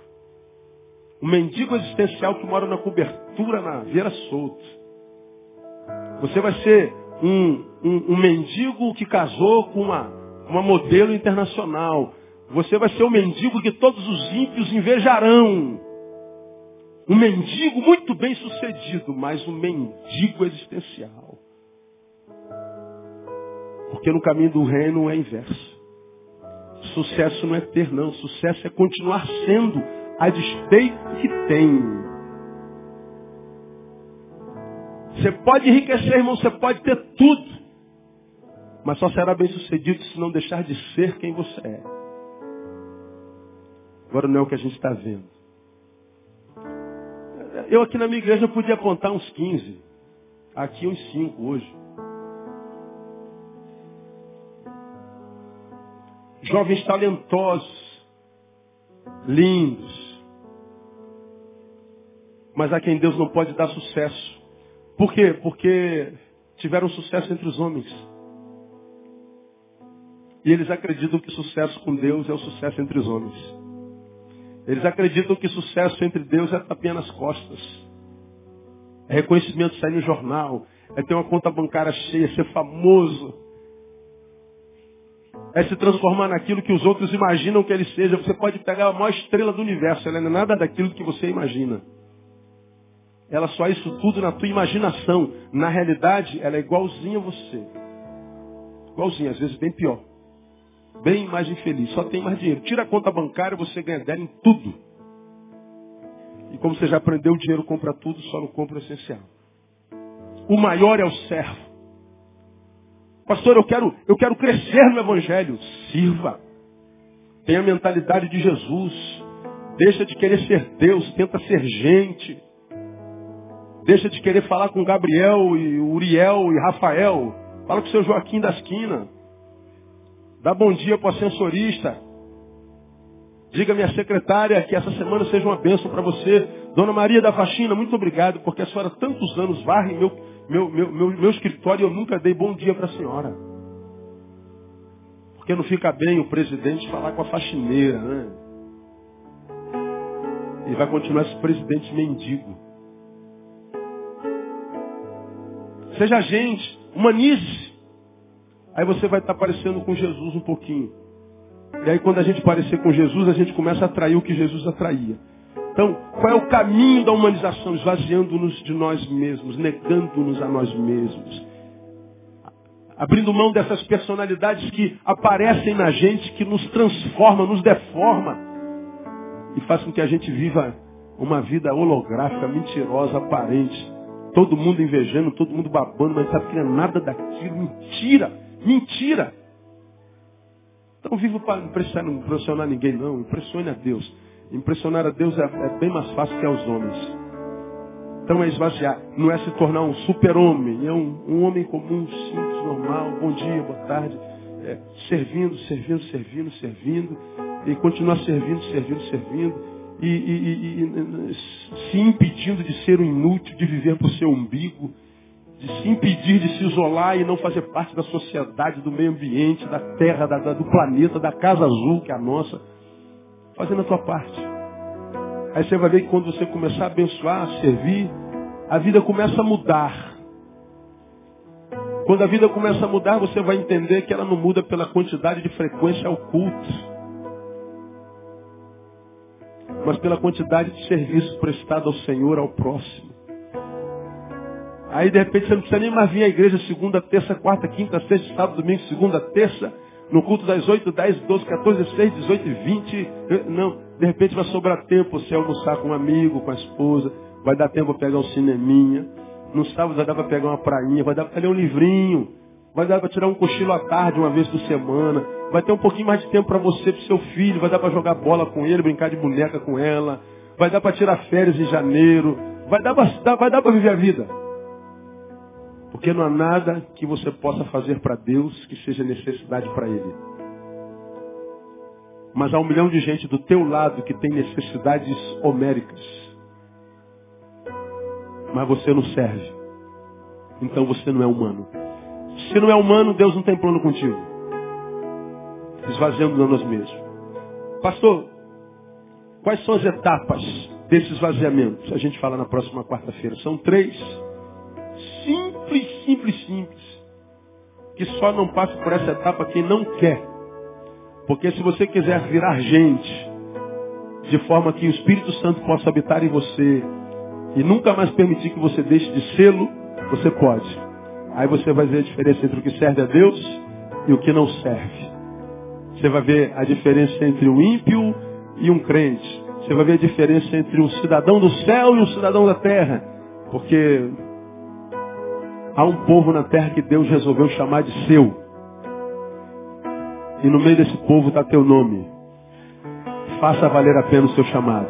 Um mendigo existencial que mora na cobertura, na veira solta. Você vai ser um, um, um mendigo que casou com uma, uma modelo internacional. Você vai ser um mendigo que todos os ímpios invejarão. Um mendigo muito bem sucedido, mas um mendigo existencial. Porque no caminho do reino é inverso. Sucesso não é ter, não. Sucesso é continuar sendo a despeito que tem. Você pode enriquecer, irmão, você pode ter tudo. Mas só será bem sucedido se não deixar de ser quem você é. Agora não é o que a gente está vendo. Eu aqui na minha igreja podia apontar uns 15. Aqui uns 5 hoje. Jovens talentosos, lindos, mas a quem Deus não pode dar sucesso. Por quê? Porque tiveram sucesso entre os homens. E eles acreditam que sucesso com Deus é o sucesso entre os homens. Eles acreditam que sucesso entre Deus é tapinha nas costas. É reconhecimento sair no jornal. É ter uma conta bancária cheia, ser famoso. É se transformar naquilo que os outros imaginam que ele seja. Você pode pegar a maior estrela do universo. Ela não é nada daquilo que você imagina. Ela só é isso tudo na tua imaginação. Na realidade, ela é igualzinha a você. Igualzinha, às vezes bem pior. Bem mais infeliz. Só tem mais dinheiro. Tira a conta bancária, você ganha dela em tudo. E como você já aprendeu, o dinheiro compra tudo, só não compra o essencial. O maior é o servo. Pastor, eu quero, eu quero crescer no Evangelho. Sirva. Tenha a mentalidade de Jesus. Deixa de querer ser Deus, tenta ser gente. Deixa de querer falar com Gabriel e Uriel e Rafael. Fala com o seu Joaquim da esquina. Dá bom dia para o ascensorista. Diga minha secretária que essa semana seja uma bênção para você. Dona Maria da Faxina, muito obrigado, porque a senhora tantos anos varre meu, meu, meu, meu, meu escritório e eu nunca dei bom dia para a senhora. Porque não fica bem o presidente falar com a faxineira, né? E vai continuar esse presidente mendigo. Seja gente, humanize. Aí você vai estar parecendo com Jesus um pouquinho. E aí quando a gente parecer com Jesus, a gente começa a atrair o que Jesus atraía. Então, qual é o caminho da humanização? Esvaziando-nos de nós mesmos, negando-nos a nós mesmos. Abrindo mão dessas personalidades que aparecem na gente, que nos transforma, nos deforma. E faz com que a gente viva uma vida holográfica, mentirosa, aparente. Todo mundo invejando, todo mundo babando, mas sabe que não é nada daquilo. Mentira! Mentira! Então vivo para não impressionar ninguém, não. Impressione a Deus. Impressionar a Deus é, é bem mais fácil que aos homens. Então é esvaziar. Não é se tornar um super-homem. É um, um, homem comum, simples, normal. Bom dia, boa tarde. É, servindo, servindo, servindo, servindo. E continuar servindo, servindo, servindo e, e, e, se impedindo de ser um inútil, de viver por seu umbigo, de se impedir de se isolar e não fazer parte da sociedade, do meio ambiente, da terra, da, da, do planeta, da casa azul que é a nossa, fazendo a tua parte. Aí você vai ver que quando você começar a abençoar, a servir, a vida começa a mudar. Quando a vida começa a mudar, você vai entender que ela não muda pela quantidade de frequência ao culto mas pela quantidade de serviço prestado ao Senhor, ao próximo. Aí de repente você não precisa nem mais vir à igreja segunda, terça, quarta, quinta, sexta, sábado, domingo, segunda, terça, no culto das 8, 10, 12, 14, 16, 18 e 20. Não, de repente vai sobrar tempo você almoçar com um amigo, com a esposa, vai dar tempo para pegar um cineminha. No sábado vai dar para pegar uma prainha, vai dar para ler um livrinho, vai dar para tirar um cochilo à tarde, uma vez por semana. vai ter um pouquinho mais de tempo para você, para seu filho, vai dar para jogar bola com ele, brincar de boneca com ela, vai dar para tirar férias em janeiro, vai dar para viver a vida. Porque não há nada que você possa fazer para Deus que seja necessidade para Ele. Mas há um milhão de gente do teu lado que tem necessidades homéricas. Mas você não serve. Então você não é humano. Se não é humano, Deus não tem plano contigo. Esvaziando de nós mesmos. Pastor, quais são as etapas desse esvaziamento? A gente fala na próxima quarta-feira. São três. Simples, simples, simples. Que só não passa por essa etapa quem não quer. Porque se você quiser virar gente, de forma que o Espírito Santo possa habitar em você e nunca mais permitir que você deixe de sê-lo, você pode. Aí você vai ver a diferença entre o que serve a Deus e o que não serve. Você vai ver a diferença entre um ímpio e um crente. Você vai ver a diferença entre um cidadão do céu e um cidadão da terra. Porque há um povo na terra que Deus resolveu chamar de seu. E no meio desse povo está teu nome. Faça valer a pena o seu chamado.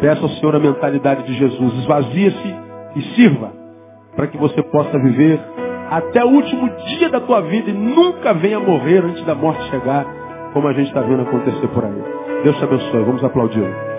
Peça ao Senhor a mentalidade de Jesus. Esvazia-se e sirva para que você possa viver até o último dia da tua vida e nunca venha morrer antes da morte chegar, como a gente está vendo acontecer por aí. Deus te abençoe. Vamos aplaudir.